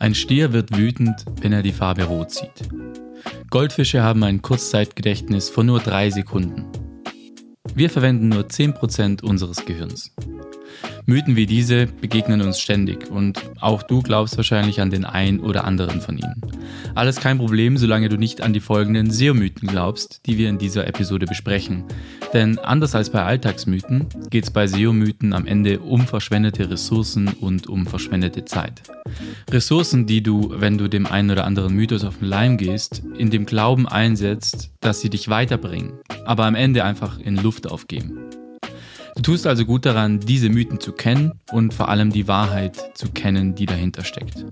Ein Stier wird wütend, wenn er die Farbe rot sieht. Goldfische haben ein Kurzzeitgedächtnis von nur drei Sekunden. Wir verwenden nur 10% unseres Gehirns. Mythen wie diese begegnen uns ständig und auch du glaubst wahrscheinlich an den einen oder anderen von ihnen. Alles kein Problem, solange du nicht an die folgenden SEO-Mythen glaubst, die wir in dieser Episode besprechen. Denn anders als bei Alltagsmythen geht es bei SEO-Mythen am Ende um verschwendete Ressourcen und um verschwendete Zeit. Ressourcen, die du, wenn du dem einen oder anderen Mythos auf den Leim gehst, in dem Glauben einsetzt, dass sie dich weiterbringen, aber am Ende einfach in Luft aufgeben. Du tust also gut daran, diese Mythen zu kennen und vor allem die Wahrheit zu kennen, die dahinter steckt.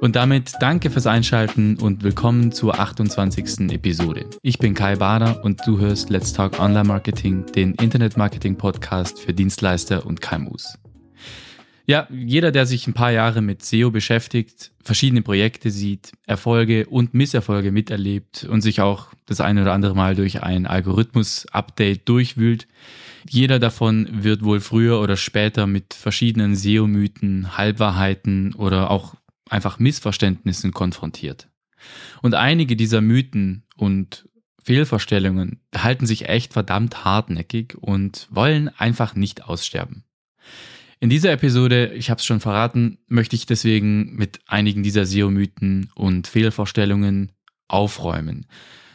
Und damit danke fürs Einschalten und willkommen zur 28. Episode. Ich bin Kai Bader und du hörst Let's Talk Online Marketing, den Internet Marketing Podcast für Dienstleister und KMUs. Ja, jeder, der sich ein paar Jahre mit SEO beschäftigt, verschiedene Projekte sieht, Erfolge und Misserfolge miterlebt und sich auch das eine oder andere Mal durch ein Algorithmus-Update durchwühlt, jeder davon wird wohl früher oder später mit verschiedenen SEO-Mythen, Halbwahrheiten oder auch einfach Missverständnissen konfrontiert. Und einige dieser Mythen und Fehlvorstellungen halten sich echt verdammt hartnäckig und wollen einfach nicht aussterben. In dieser Episode, ich habe es schon verraten, möchte ich deswegen mit einigen dieser SEO-Mythen und Fehlvorstellungen aufräumen.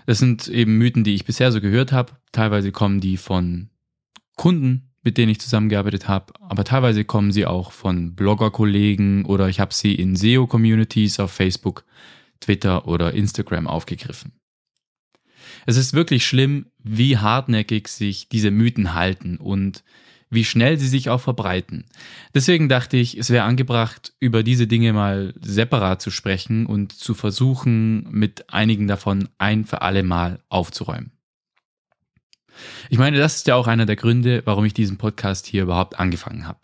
Das sind eben Mythen, die ich bisher so gehört habe. Teilweise kommen die von Kunden, mit denen ich zusammengearbeitet habe, aber teilweise kommen sie auch von Blogger-Kollegen oder ich habe sie in SEO-Communities auf Facebook, Twitter oder Instagram aufgegriffen. Es ist wirklich schlimm, wie hartnäckig sich diese Mythen halten und wie schnell sie sich auch verbreiten. Deswegen dachte ich, es wäre angebracht, über diese Dinge mal separat zu sprechen und zu versuchen, mit einigen davon ein für alle Mal aufzuräumen. Ich meine, das ist ja auch einer der Gründe, warum ich diesen Podcast hier überhaupt angefangen habe.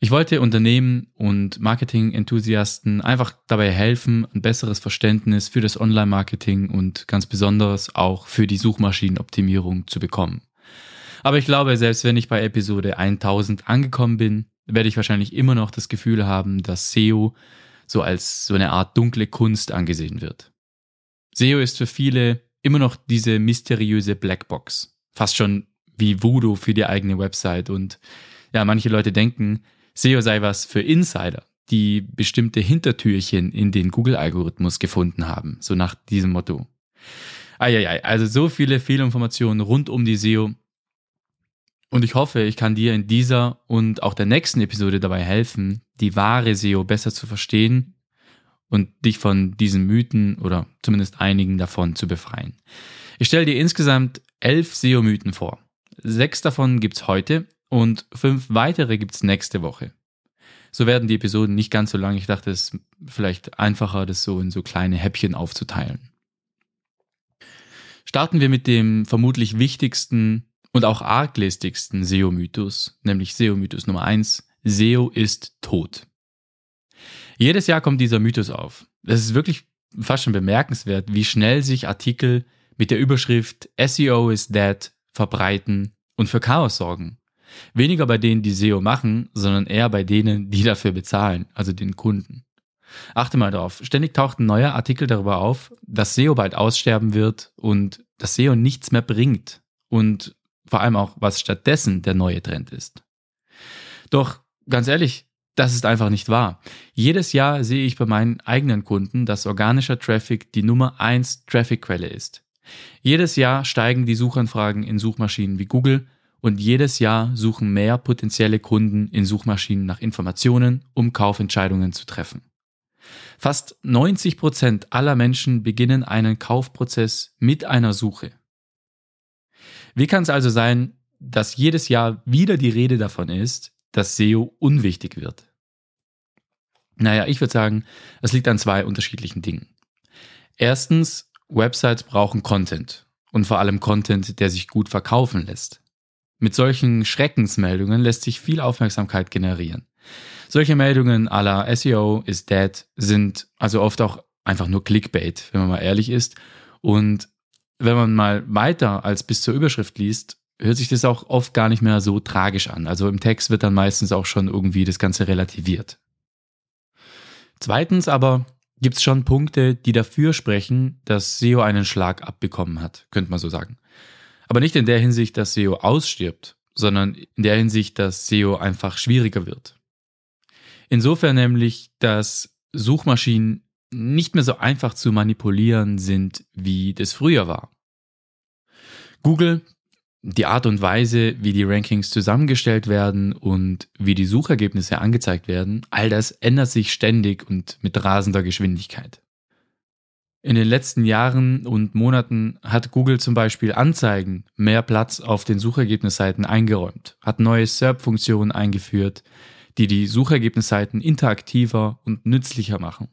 Ich wollte Unternehmen und Marketing-Enthusiasten einfach dabei helfen, ein besseres Verständnis für das Online-Marketing und ganz besonders auch für die Suchmaschinenoptimierung zu bekommen. Aber ich glaube, selbst wenn ich bei Episode 1000 angekommen bin, werde ich wahrscheinlich immer noch das Gefühl haben, dass SEO so als so eine Art dunkle Kunst angesehen wird. SEO ist für viele immer noch diese mysteriöse Blackbox fast schon wie Voodoo für die eigene Website. Und ja, manche Leute denken, SEO sei was für Insider, die bestimmte Hintertürchen in den Google-Algorithmus gefunden haben, so nach diesem Motto. Eieiei, also so viele Fehlinformationen rund um die SEO. Und ich hoffe, ich kann dir in dieser und auch der nächsten Episode dabei helfen, die wahre SEO besser zu verstehen und dich von diesen Mythen oder zumindest einigen davon zu befreien. Ich stelle dir insgesamt elf SEO-Mythen vor. Sechs davon gibt's heute und fünf weitere gibt's nächste Woche. So werden die Episoden nicht ganz so lang. Ich dachte, es ist vielleicht einfacher, das so in so kleine Häppchen aufzuteilen. Starten wir mit dem vermutlich wichtigsten und auch arglistigsten SEO-Mythos, nämlich SEO-Mythos Nummer eins: SEO ist tot. Jedes Jahr kommt dieser Mythos auf. Es ist wirklich fast schon bemerkenswert, wie schnell sich Artikel mit der Überschrift SEO is dead verbreiten und für Chaos sorgen. Weniger bei denen, die SEO machen, sondern eher bei denen, die dafür bezahlen, also den Kunden. Achte mal darauf, ständig taucht ein neuer Artikel darüber auf, dass SEO bald aussterben wird und dass SEO nichts mehr bringt und vor allem auch, was stattdessen der neue Trend ist. Doch ganz ehrlich, das ist einfach nicht wahr. Jedes Jahr sehe ich bei meinen eigenen Kunden, dass organischer Traffic die Nummer eins Trafficquelle ist. Jedes Jahr steigen die Suchanfragen in Suchmaschinen wie Google und jedes Jahr suchen mehr potenzielle Kunden in Suchmaschinen nach Informationen, um Kaufentscheidungen zu treffen. Fast 90 Prozent aller Menschen beginnen einen Kaufprozess mit einer Suche. Wie kann es also sein, dass jedes Jahr wieder die Rede davon ist, dass SEO unwichtig wird? Naja, ich würde sagen, es liegt an zwei unterschiedlichen Dingen. Erstens Websites brauchen Content und vor allem Content, der sich gut verkaufen lässt. Mit solchen Schreckensmeldungen lässt sich viel Aufmerksamkeit generieren. Solche Meldungen la SEO is dead sind also oft auch einfach nur Clickbait, wenn man mal ehrlich ist. Und wenn man mal weiter als bis zur Überschrift liest, hört sich das auch oft gar nicht mehr so tragisch an. Also im Text wird dann meistens auch schon irgendwie das Ganze relativiert. Zweitens aber gibt es schon Punkte, die dafür sprechen, dass SEO einen Schlag abbekommen hat, könnte man so sagen. Aber nicht in der Hinsicht, dass SEO ausstirbt, sondern in der Hinsicht, dass SEO einfach schwieriger wird. Insofern nämlich, dass Suchmaschinen nicht mehr so einfach zu manipulieren sind, wie das früher war. Google, die Art und Weise, wie die Rankings zusammengestellt werden und wie die Suchergebnisse angezeigt werden, all das ändert sich ständig und mit rasender Geschwindigkeit. In den letzten Jahren und Monaten hat Google zum Beispiel Anzeigen mehr Platz auf den Suchergebnisseiten eingeräumt, hat neue SERP-Funktionen eingeführt, die die Suchergebnisseiten interaktiver und nützlicher machen.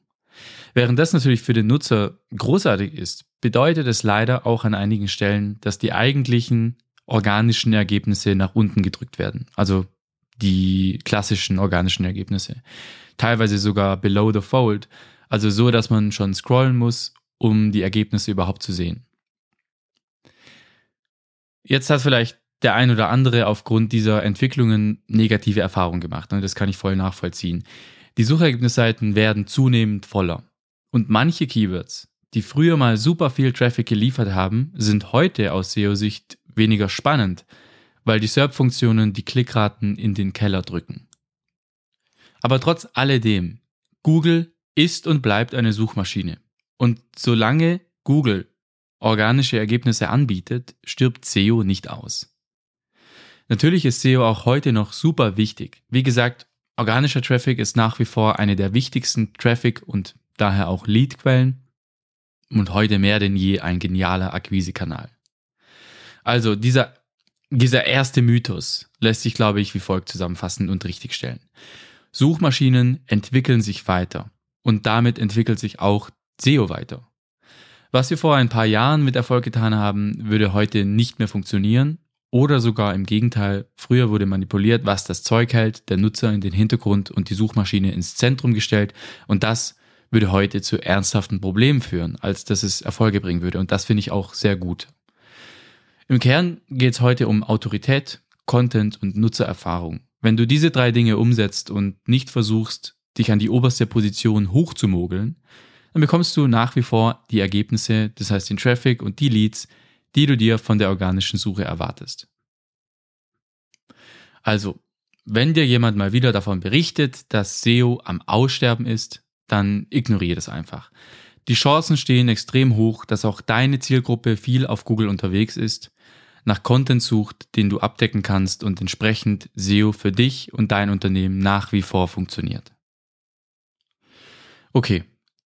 Während das natürlich für den Nutzer großartig ist, bedeutet es leider auch an einigen Stellen, dass die eigentlichen organischen Ergebnisse nach unten gedrückt werden. Also die klassischen organischen Ergebnisse. Teilweise sogar below the fold. Also so, dass man schon scrollen muss, um die Ergebnisse überhaupt zu sehen. Jetzt hat vielleicht der ein oder andere aufgrund dieser Entwicklungen negative Erfahrungen gemacht. Und das kann ich voll nachvollziehen. Die Suchergebnisseiten werden zunehmend voller. Und manche Keywords, die früher mal super viel Traffic geliefert haben, sind heute aus SEO-Sicht weniger spannend, weil die SERP-Funktionen die Klickraten in den Keller drücken. Aber trotz alledem, Google ist und bleibt eine Suchmaschine. Und solange Google organische Ergebnisse anbietet, stirbt SEO nicht aus. Natürlich ist SEO auch heute noch super wichtig. Wie gesagt, organischer Traffic ist nach wie vor eine der wichtigsten Traffic- und daher auch Lead-Quellen und heute mehr denn je ein genialer Akquisekanal. Also dieser, dieser erste Mythos lässt sich, glaube ich, wie folgt zusammenfassen und richtigstellen. Suchmaschinen entwickeln sich weiter und damit entwickelt sich auch SEO weiter. Was wir vor ein paar Jahren mit Erfolg getan haben, würde heute nicht mehr funktionieren oder sogar im Gegenteil, früher wurde manipuliert, was das Zeug hält, der Nutzer in den Hintergrund und die Suchmaschine ins Zentrum gestellt und das würde heute zu ernsthaften Problemen führen, als dass es Erfolge bringen würde und das finde ich auch sehr gut. Im Kern geht es heute um Autorität, Content und Nutzererfahrung. Wenn du diese drei Dinge umsetzt und nicht versuchst, dich an die oberste Position hochzumogeln, dann bekommst du nach wie vor die Ergebnisse, das heißt den Traffic und die Leads, die du dir von der organischen Suche erwartest. Also, wenn dir jemand mal wieder davon berichtet, dass SEO am Aussterben ist, dann ignoriere das einfach. Die Chancen stehen extrem hoch, dass auch deine Zielgruppe viel auf Google unterwegs ist, nach Content sucht, den du abdecken kannst und entsprechend SEO für dich und dein Unternehmen nach wie vor funktioniert. Okay,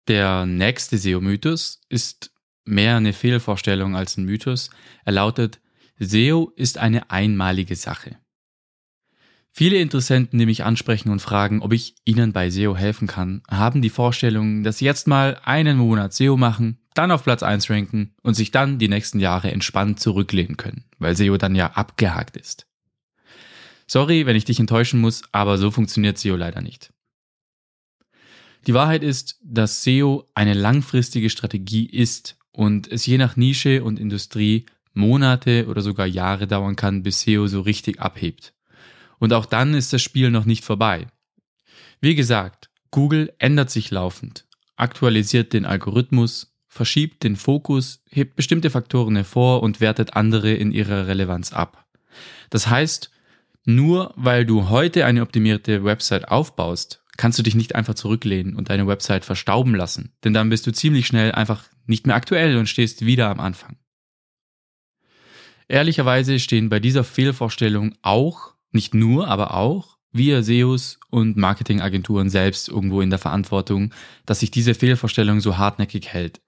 der nächste SEO-Mythos ist mehr eine Fehlvorstellung als ein Mythos. Er lautet, SEO ist eine einmalige Sache. Viele Interessenten, die mich ansprechen und fragen, ob ich ihnen bei SEO helfen kann, haben die Vorstellung, dass sie jetzt mal einen Monat SEO machen, dann auf Platz 1 ranken und sich dann die nächsten Jahre entspannt zurücklehnen können, weil SEO dann ja abgehakt ist. Sorry, wenn ich dich enttäuschen muss, aber so funktioniert SEO leider nicht. Die Wahrheit ist, dass SEO eine langfristige Strategie ist und es je nach Nische und Industrie Monate oder sogar Jahre dauern kann, bis SEO so richtig abhebt. Und auch dann ist das Spiel noch nicht vorbei. Wie gesagt, Google ändert sich laufend, aktualisiert den Algorithmus, verschiebt den Fokus, hebt bestimmte Faktoren hervor und wertet andere in ihrer Relevanz ab. Das heißt, nur weil du heute eine optimierte Website aufbaust, kannst du dich nicht einfach zurücklehnen und deine Website verstauben lassen, denn dann bist du ziemlich schnell einfach nicht mehr aktuell und stehst wieder am Anfang. Ehrlicherweise stehen bei dieser Fehlvorstellung auch, nicht nur, aber auch, wir SEOs und Marketingagenturen selbst irgendwo in der Verantwortung, dass sich diese Fehlvorstellung so hartnäckig hält.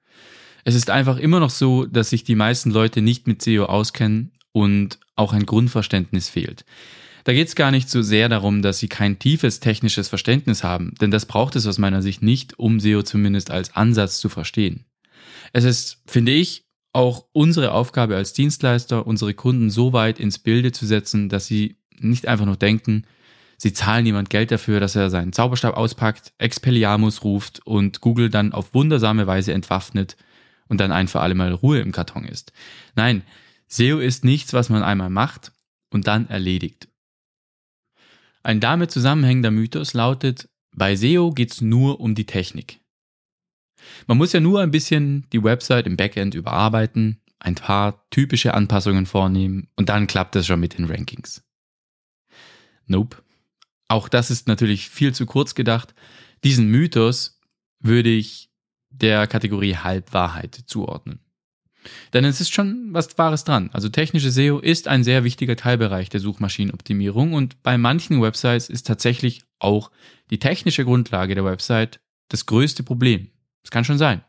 Es ist einfach immer noch so, dass sich die meisten Leute nicht mit SEO auskennen und auch ein Grundverständnis fehlt. Da geht es gar nicht so sehr darum, dass sie kein tiefes technisches Verständnis haben, denn das braucht es aus meiner Sicht nicht, um SEO zumindest als Ansatz zu verstehen. Es ist, finde ich, auch unsere Aufgabe als Dienstleister, unsere Kunden so weit ins Bilde zu setzen, dass sie nicht einfach nur denken, sie zahlen jemand Geld dafür, dass er seinen Zauberstab auspackt, Expelliarmus ruft und Google dann auf wundersame Weise entwaffnet und dann ein für alle Mal Ruhe im Karton ist. Nein, SEO ist nichts, was man einmal macht und dann erledigt. Ein damit zusammenhängender Mythos lautet, bei SEO geht's nur um die Technik. Man muss ja nur ein bisschen die Website im Backend überarbeiten, ein paar typische Anpassungen vornehmen und dann klappt es schon mit den Rankings. Nope. Auch das ist natürlich viel zu kurz gedacht. Diesen Mythos würde ich der Kategorie Halbwahrheit zuordnen. Denn es ist schon was Wahres dran. Also technische SEO ist ein sehr wichtiger Teilbereich der Suchmaschinenoptimierung und bei manchen Websites ist tatsächlich auch die technische Grundlage der Website das größte Problem. Das kann schon sein.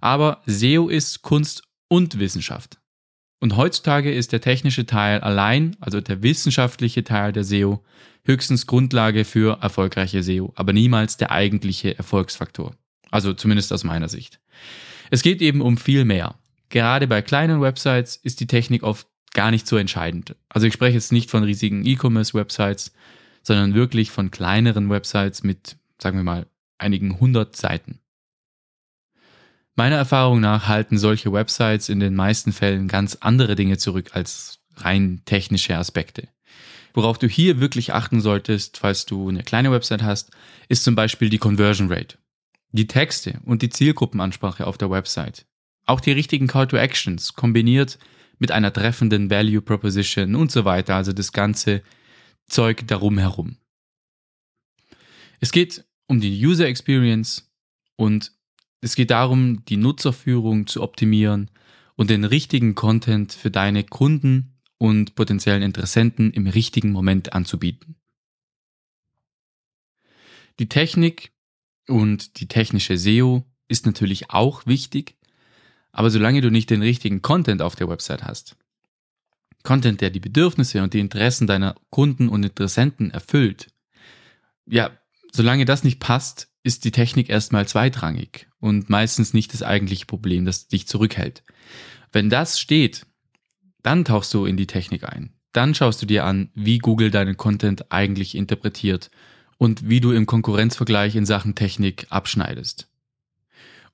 Aber SEO ist Kunst und Wissenschaft. Und heutzutage ist der technische Teil allein, also der wissenschaftliche Teil der SEO, höchstens Grundlage für erfolgreiche SEO, aber niemals der eigentliche Erfolgsfaktor. Also zumindest aus meiner Sicht. Es geht eben um viel mehr. Gerade bei kleinen Websites ist die Technik oft gar nicht so entscheidend. Also ich spreche jetzt nicht von riesigen E-Commerce-Websites, sondern wirklich von kleineren Websites mit, sagen wir mal, einigen hundert Seiten. Meiner Erfahrung nach halten solche Websites in den meisten Fällen ganz andere Dinge zurück als rein technische Aspekte. Worauf du hier wirklich achten solltest, falls du eine kleine Website hast, ist zum Beispiel die Conversion Rate, die Texte und die Zielgruppenansprache auf der Website. Auch die richtigen Call to Actions kombiniert mit einer treffenden Value Proposition und so weiter, also das ganze Zeug darum herum. Es geht um die User Experience und es geht darum, die Nutzerführung zu optimieren und den richtigen Content für deine Kunden und potenziellen Interessenten im richtigen Moment anzubieten. Die Technik und die technische SEO ist natürlich auch wichtig, aber solange du nicht den richtigen Content auf der Website hast, Content, der die Bedürfnisse und die Interessen deiner Kunden und Interessenten erfüllt, ja, solange das nicht passt, ist die Technik erstmal zweitrangig und meistens nicht das eigentliche Problem, das dich zurückhält. Wenn das steht, dann tauchst du in die Technik ein. Dann schaust du dir an, wie Google deinen Content eigentlich interpretiert und wie du im Konkurrenzvergleich in Sachen Technik abschneidest.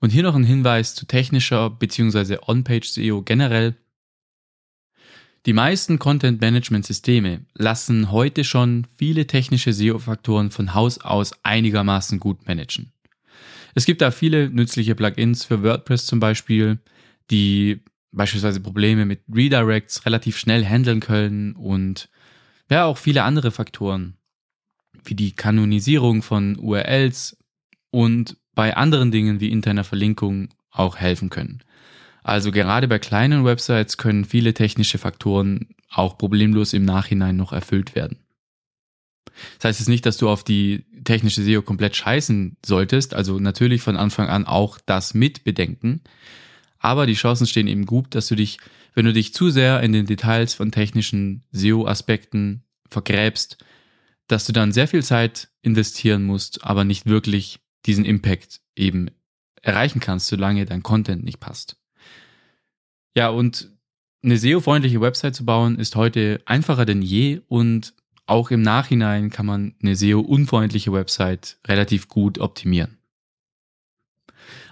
Und hier noch ein Hinweis zu technischer bzw. On-Page-SEO generell. Die meisten Content-Management-Systeme lassen heute schon viele technische SEO-Faktoren von Haus aus einigermaßen gut managen. Es gibt da viele nützliche Plugins für WordPress zum Beispiel, die beispielsweise Probleme mit Redirects relativ schnell handeln können und ja auch viele andere Faktoren, wie die Kanonisierung von URLs und bei anderen Dingen wie interner Verlinkung auch helfen können. Also gerade bei kleinen Websites können viele technische Faktoren auch problemlos im Nachhinein noch erfüllt werden. Das heißt jetzt nicht, dass du auf die technische SEO komplett scheißen solltest, also natürlich von Anfang an auch das mit bedenken, aber die Chancen stehen eben gut, dass du dich, wenn du dich zu sehr in den Details von technischen SEO-Aspekten vergräbst, dass du dann sehr viel Zeit investieren musst, aber nicht wirklich diesen Impact eben erreichen kannst, solange dein Content nicht passt. Ja, und eine SEO-freundliche Website zu bauen ist heute einfacher denn je und auch im Nachhinein kann man eine SEO-unfreundliche Website relativ gut optimieren.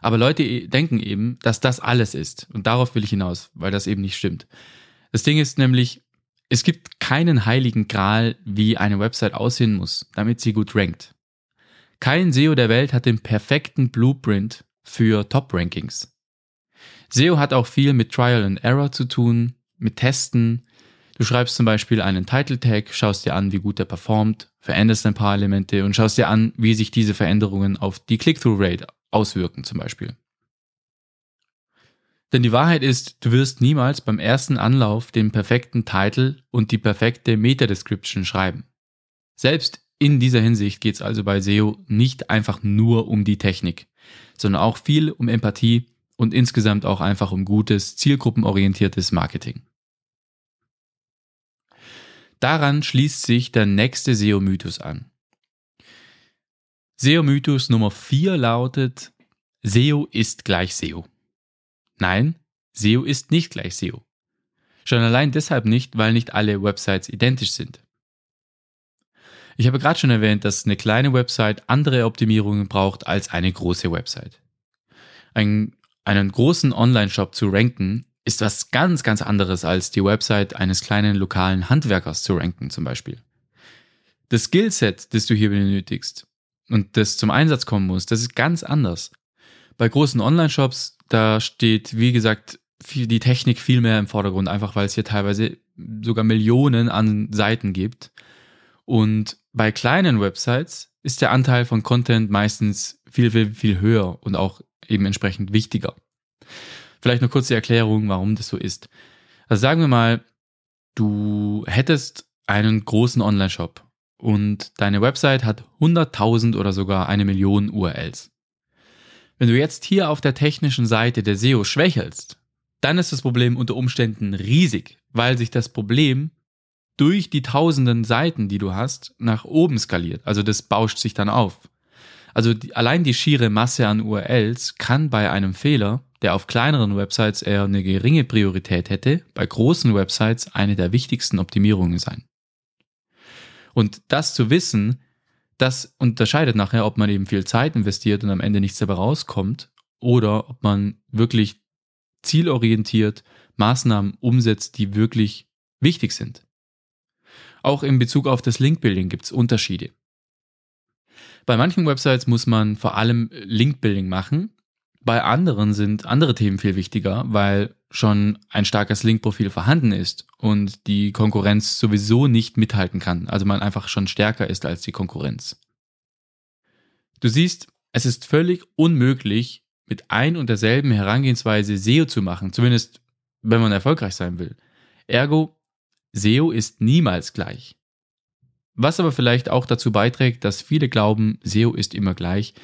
Aber Leute denken eben, dass das alles ist. Und darauf will ich hinaus, weil das eben nicht stimmt. Das Ding ist nämlich, es gibt keinen heiligen Gral, wie eine Website aussehen muss, damit sie gut rankt. Kein SEO der Welt hat den perfekten Blueprint für Top-Rankings. SEO hat auch viel mit Trial and Error zu tun, mit Testen. Du schreibst zum Beispiel einen Title Tag, schaust dir an, wie gut der performt, veränderst ein paar Elemente und schaust dir an, wie sich diese Veränderungen auf die Click-Through-Rate auswirken zum Beispiel. Denn die Wahrheit ist, du wirst niemals beim ersten Anlauf den perfekten Titel und die perfekte Meta-Description schreiben. Selbst in dieser Hinsicht geht es also bei SEO nicht einfach nur um die Technik, sondern auch viel um Empathie und insgesamt auch einfach um gutes, zielgruppenorientiertes Marketing. Daran schließt sich der nächste SEO-Mythos an. SEO-Mythos Nummer 4 lautet, SEO ist gleich SEO. Nein, SEO ist nicht gleich SEO. Schon allein deshalb nicht, weil nicht alle Websites identisch sind. Ich habe gerade schon erwähnt, dass eine kleine Website andere Optimierungen braucht als eine große Website. Ein einen großen Online-Shop zu ranken, ist was ganz, ganz anderes als die Website eines kleinen lokalen Handwerkers zu ranken zum Beispiel. Das Skillset, das du hier benötigst und das zum Einsatz kommen muss, das ist ganz anders. Bei großen Online-Shops, da steht, wie gesagt, viel, die Technik viel mehr im Vordergrund, einfach weil es hier teilweise sogar Millionen an Seiten gibt. Und bei kleinen Websites ist der Anteil von Content meistens viel, viel, viel höher und auch eben entsprechend wichtiger. Vielleicht eine kurze Erklärung, warum das so ist. Also sagen wir mal, du hättest einen großen Online-Shop und deine Website hat 100.000 oder sogar eine Million URLs. Wenn du jetzt hier auf der technischen Seite der SEO schwächelst, dann ist das Problem unter Umständen riesig, weil sich das Problem durch die tausenden Seiten, die du hast, nach oben skaliert. Also das bauscht sich dann auf. Also die, allein die schiere Masse an URLs kann bei einem Fehler, der auf kleineren Websites eher eine geringe Priorität hätte, bei großen Websites eine der wichtigsten Optimierungen sein. Und das zu wissen, das unterscheidet nachher, ob man eben viel Zeit investiert und am Ende nichts dabei rauskommt oder ob man wirklich zielorientiert Maßnahmen umsetzt, die wirklich wichtig sind. Auch in Bezug auf das Linkbuilding gibt es Unterschiede. Bei manchen Websites muss man vor allem Linkbuilding machen, bei anderen sind andere Themen viel wichtiger, weil schon ein starkes Linkprofil vorhanden ist und die Konkurrenz sowieso nicht mithalten kann, also man einfach schon stärker ist als die Konkurrenz. Du siehst, es ist völlig unmöglich, mit ein und derselben Herangehensweise SEO zu machen, zumindest wenn man erfolgreich sein will. Ergo, SEO ist niemals gleich. Was aber vielleicht auch dazu beiträgt, dass viele glauben, SEO ist immer gleich,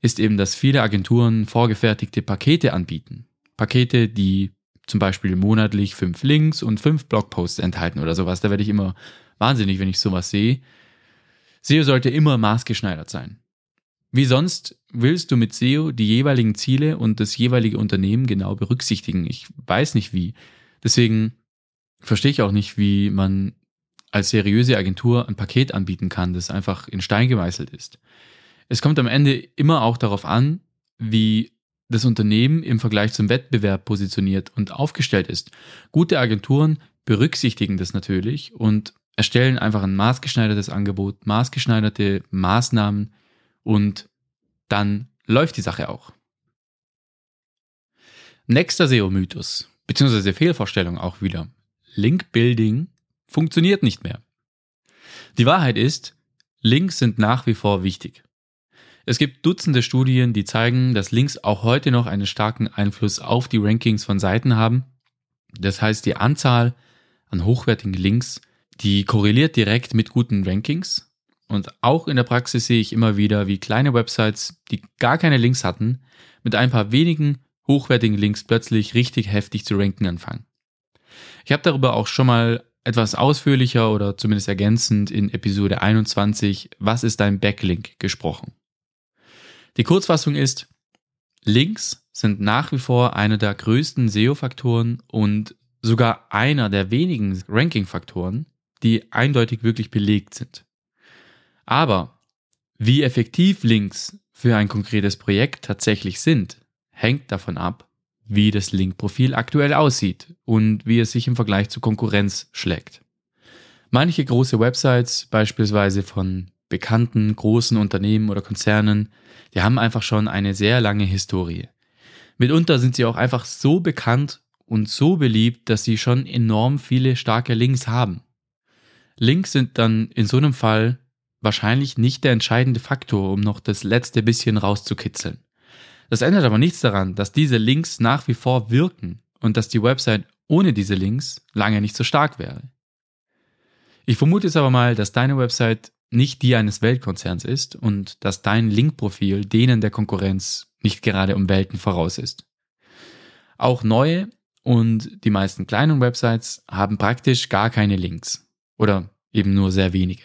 ist eben, dass viele Agenturen vorgefertigte Pakete anbieten. Pakete, die zum Beispiel monatlich fünf Links und fünf Blogposts enthalten oder sowas. Da werde ich immer wahnsinnig, wenn ich sowas sehe. SEO sollte immer maßgeschneidert sein. Wie sonst willst du mit SEO die jeweiligen Ziele und das jeweilige Unternehmen genau berücksichtigen? Ich weiß nicht wie. Deswegen verstehe ich auch nicht, wie man als seriöse Agentur ein Paket anbieten kann, das einfach in Stein gemeißelt ist. Es kommt am Ende immer auch darauf an, wie das Unternehmen im Vergleich zum Wettbewerb positioniert und aufgestellt ist. Gute Agenturen berücksichtigen das natürlich und erstellen einfach ein maßgeschneidertes Angebot, maßgeschneiderte Maßnahmen und dann läuft die Sache auch. Nächster SEO-Mythos, beziehungsweise Fehlvorstellung auch wieder. Link-Building funktioniert nicht mehr. Die Wahrheit ist, Links sind nach wie vor wichtig. Es gibt Dutzende Studien, die zeigen, dass Links auch heute noch einen starken Einfluss auf die Rankings von Seiten haben. Das heißt, die Anzahl an hochwertigen Links, die korreliert direkt mit guten Rankings. Und auch in der Praxis sehe ich immer wieder, wie kleine Websites, die gar keine Links hatten, mit ein paar wenigen hochwertigen Links plötzlich richtig heftig zu ranken anfangen. Ich habe darüber auch schon mal etwas ausführlicher oder zumindest ergänzend in Episode 21 Was ist ein Backlink gesprochen. Die Kurzfassung ist, Links sind nach wie vor einer der größten SEO-Faktoren und sogar einer der wenigen Ranking-Faktoren, die eindeutig wirklich belegt sind. Aber wie effektiv Links für ein konkretes Projekt tatsächlich sind, hängt davon ab, wie das Link-Profil aktuell aussieht und wie es sich im Vergleich zur Konkurrenz schlägt. Manche große Websites, beispielsweise von bekannten großen Unternehmen oder Konzernen, die haben einfach schon eine sehr lange Historie. Mitunter sind sie auch einfach so bekannt und so beliebt, dass sie schon enorm viele starke Links haben. Links sind dann in so einem Fall wahrscheinlich nicht der entscheidende Faktor, um noch das letzte bisschen rauszukitzeln. Das ändert aber nichts daran, dass diese Links nach wie vor wirken und dass die Website ohne diese Links lange nicht so stark wäre. Ich vermute es aber mal, dass deine Website nicht die eines Weltkonzerns ist und dass dein Linkprofil denen der Konkurrenz nicht gerade um Welten voraus ist. Auch neue und die meisten kleinen Websites haben praktisch gar keine Links oder eben nur sehr wenige.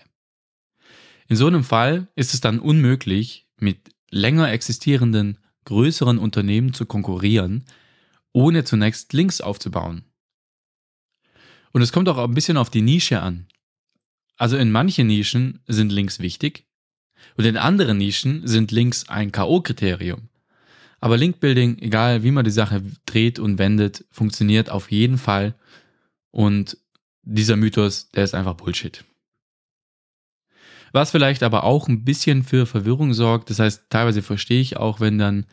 In so einem Fall ist es dann unmöglich, mit länger existierenden größeren Unternehmen zu konkurrieren, ohne zunächst Links aufzubauen. Und es kommt auch ein bisschen auf die Nische an. Also in manchen Nischen sind Links wichtig und in anderen Nischen sind Links ein K.O.-Kriterium. Aber Linkbuilding, egal wie man die Sache dreht und wendet, funktioniert auf jeden Fall. Und dieser Mythos, der ist einfach Bullshit. Was vielleicht aber auch ein bisschen für Verwirrung sorgt, das heißt, teilweise verstehe ich auch, wenn dann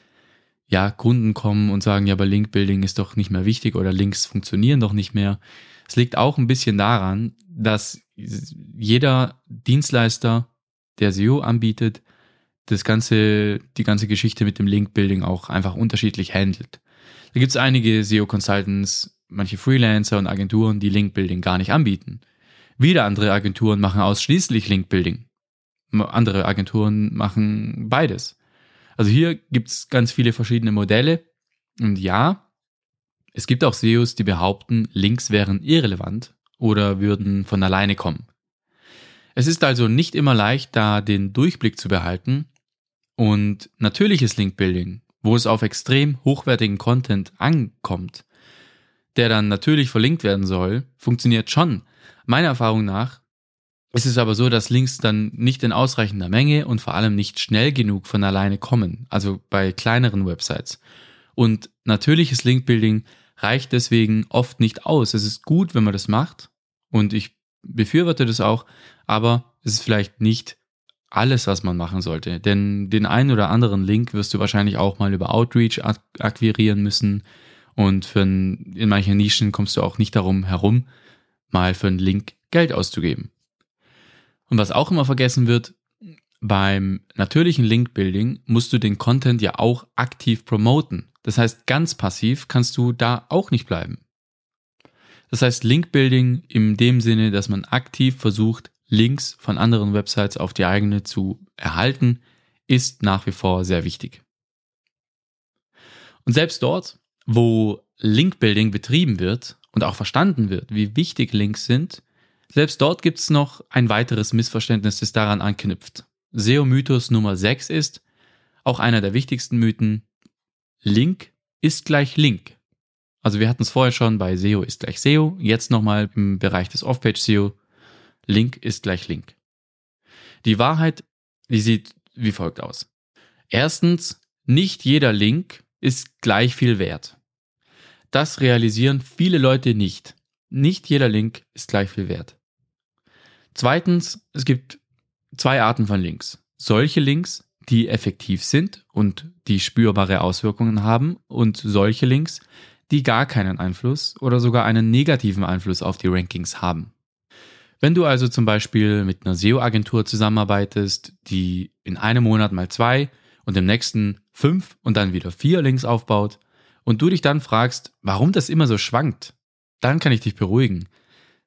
ja Kunden kommen und sagen, ja, aber Linkbuilding ist doch nicht mehr wichtig oder Links funktionieren doch nicht mehr. Es liegt auch ein bisschen daran, dass jeder Dienstleister, der SEO anbietet, das ganze, die ganze Geschichte mit dem Link-Building auch einfach unterschiedlich handelt. Da gibt es einige SEO-Consultants, manche Freelancer und Agenturen, die Link-Building gar nicht anbieten. Wieder andere Agenturen machen ausschließlich Link-Building. Andere Agenturen machen beides. Also hier gibt es ganz viele verschiedene Modelle. Und ja, es gibt auch SEOs, die behaupten, Links wären irrelevant oder würden von alleine kommen. Es ist also nicht immer leicht, da den Durchblick zu behalten. Und natürliches Link-Building, wo es auf extrem hochwertigen Content ankommt, der dann natürlich verlinkt werden soll, funktioniert schon. Meiner Erfahrung nach ist es aber so, dass Links dann nicht in ausreichender Menge und vor allem nicht schnell genug von alleine kommen, also bei kleineren Websites. Und natürliches Linkbuilding reicht deswegen oft nicht aus. Es ist gut, wenn man das macht und ich befürworte das auch, aber es ist vielleicht nicht alles, was man machen sollte. Denn den einen oder anderen Link wirst du wahrscheinlich auch mal über Outreach akquirieren müssen und für ein, in manchen Nischen kommst du auch nicht darum herum, mal für einen Link Geld auszugeben. Und was auch immer vergessen wird, beim natürlichen Link-Building musst du den Content ja auch aktiv promoten. Das heißt, ganz passiv kannst du da auch nicht bleiben. Das heißt, Link-Building in dem Sinne, dass man aktiv versucht, Links von anderen Websites auf die eigene zu erhalten, ist nach wie vor sehr wichtig. Und selbst dort, wo Link-Building betrieben wird und auch verstanden wird, wie wichtig Links sind, selbst dort gibt es noch ein weiteres Missverständnis, das daran anknüpft. SEO-Mythos Nummer 6 ist, auch einer der wichtigsten Mythen, Link ist gleich Link. Also wir hatten es vorher schon bei SEO ist gleich SEO, jetzt nochmal im Bereich des Off-Page-SEO, Link ist gleich Link. Die Wahrheit, die sieht wie folgt aus. Erstens, nicht jeder Link ist gleich viel wert. Das realisieren viele Leute nicht. Nicht jeder Link ist gleich viel wert. Zweitens, es gibt zwei Arten von Links. Solche Links, die effektiv sind und die spürbare Auswirkungen haben und solche Links, die gar keinen Einfluss oder sogar einen negativen Einfluss auf die Rankings haben. Wenn du also zum Beispiel mit einer SEO-Agentur zusammenarbeitest, die in einem Monat mal zwei und im nächsten fünf und dann wieder vier Links aufbaut und du dich dann fragst, warum das immer so schwankt, dann kann ich dich beruhigen.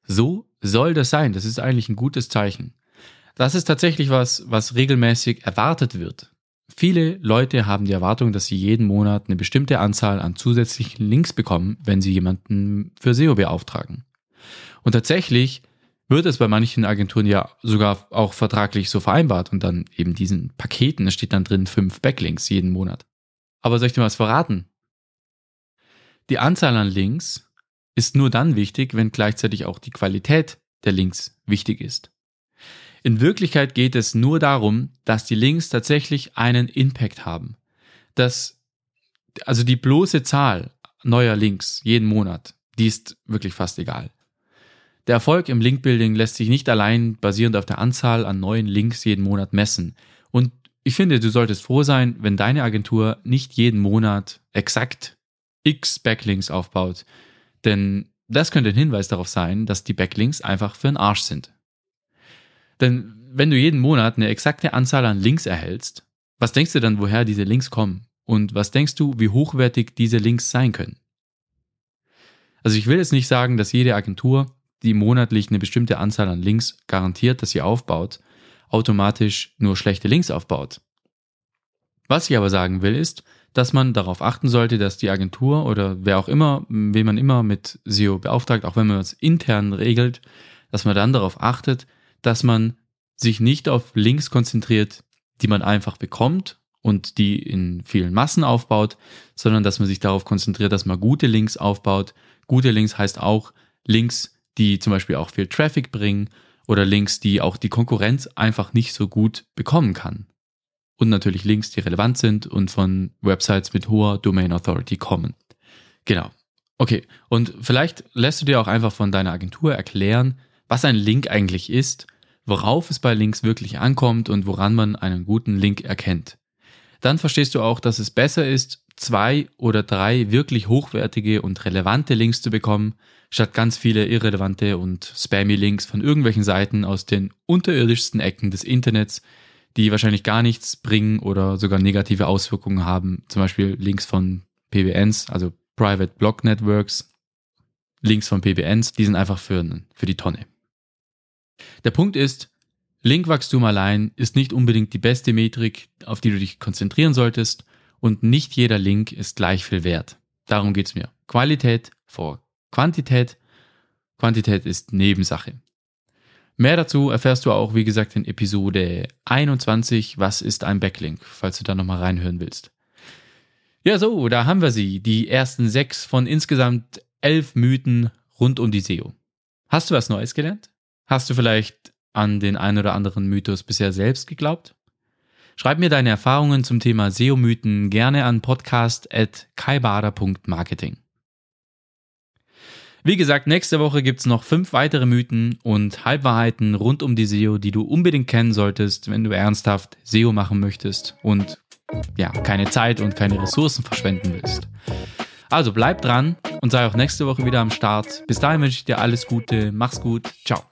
So soll das sein. Das ist eigentlich ein gutes Zeichen. Das ist tatsächlich was, was regelmäßig erwartet wird. Viele Leute haben die Erwartung, dass sie jeden Monat eine bestimmte Anzahl an zusätzlichen Links bekommen, wenn sie jemanden für SEO beauftragen. Und tatsächlich wird es bei manchen Agenturen ja sogar auch vertraglich so vereinbart und dann eben diesen Paketen, da steht dann drin fünf Backlinks jeden Monat. Aber soll ich dir was verraten? Die Anzahl an Links ist nur dann wichtig, wenn gleichzeitig auch die Qualität der Links wichtig ist. In Wirklichkeit geht es nur darum, dass die Links tatsächlich einen Impact haben. Dass, also die bloße Zahl neuer Links jeden Monat, die ist wirklich fast egal. Der Erfolg im Linkbuilding lässt sich nicht allein basierend auf der Anzahl an neuen Links jeden Monat messen. Und ich finde, du solltest froh sein, wenn deine Agentur nicht jeden Monat exakt x Backlinks aufbaut, denn das könnte ein Hinweis darauf sein, dass die Backlinks einfach für den Arsch sind. Denn wenn du jeden Monat eine exakte Anzahl an Links erhältst, was denkst du dann, woher diese Links kommen? Und was denkst du, wie hochwertig diese Links sein können? Also ich will jetzt nicht sagen, dass jede Agentur, die monatlich eine bestimmte Anzahl an Links garantiert, dass sie aufbaut, automatisch nur schlechte Links aufbaut. Was ich aber sagen will, ist, dass man darauf achten sollte, dass die Agentur oder wer auch immer, wen man immer mit SEO beauftragt, auch wenn man es intern regelt, dass man dann darauf achtet, dass man sich nicht auf Links konzentriert, die man einfach bekommt und die in vielen Massen aufbaut, sondern dass man sich darauf konzentriert, dass man gute Links aufbaut. Gute Links heißt auch Links, die zum Beispiel auch viel Traffic bringen oder Links, die auch die Konkurrenz einfach nicht so gut bekommen kann. Und natürlich Links, die relevant sind und von Websites mit hoher Domain Authority kommen. Genau. Okay, und vielleicht lässt du dir auch einfach von deiner Agentur erklären, was ein Link eigentlich ist, worauf es bei Links wirklich ankommt und woran man einen guten Link erkennt. Dann verstehst du auch, dass es besser ist, zwei oder drei wirklich hochwertige und relevante Links zu bekommen, statt ganz viele irrelevante und spammy Links von irgendwelchen Seiten aus den unterirdischsten Ecken des Internets, die wahrscheinlich gar nichts bringen oder sogar negative Auswirkungen haben. Zum Beispiel Links von PBNs, also Private Block Networks, Links von PBNs, die sind einfach für, für die Tonne. Der Punkt ist, Linkwachstum allein ist nicht unbedingt die beste Metrik, auf die du dich konzentrieren solltest und nicht jeder Link ist gleich viel wert. Darum geht's mir. Qualität vor Quantität. Quantität ist Nebensache. Mehr dazu erfährst du auch, wie gesagt, in Episode 21, was ist ein Backlink, falls du da nochmal reinhören willst. Ja, so, da haben wir sie, die ersten sechs von insgesamt elf Mythen rund um die SEO. Hast du was Neues gelernt? Hast du vielleicht an den ein oder anderen Mythos bisher selbst geglaubt? Schreib mir deine Erfahrungen zum Thema SEO-Mythen gerne an podcast.kaibader.marketing. Wie gesagt, nächste Woche gibt's noch fünf weitere Mythen und Halbwahrheiten rund um die SEO, die du unbedingt kennen solltest, wenn du ernsthaft SEO machen möchtest und ja, keine Zeit und keine Ressourcen verschwenden willst. Also bleib dran und sei auch nächste Woche wieder am Start. Bis dahin wünsche ich dir alles Gute, mach's gut, ciao.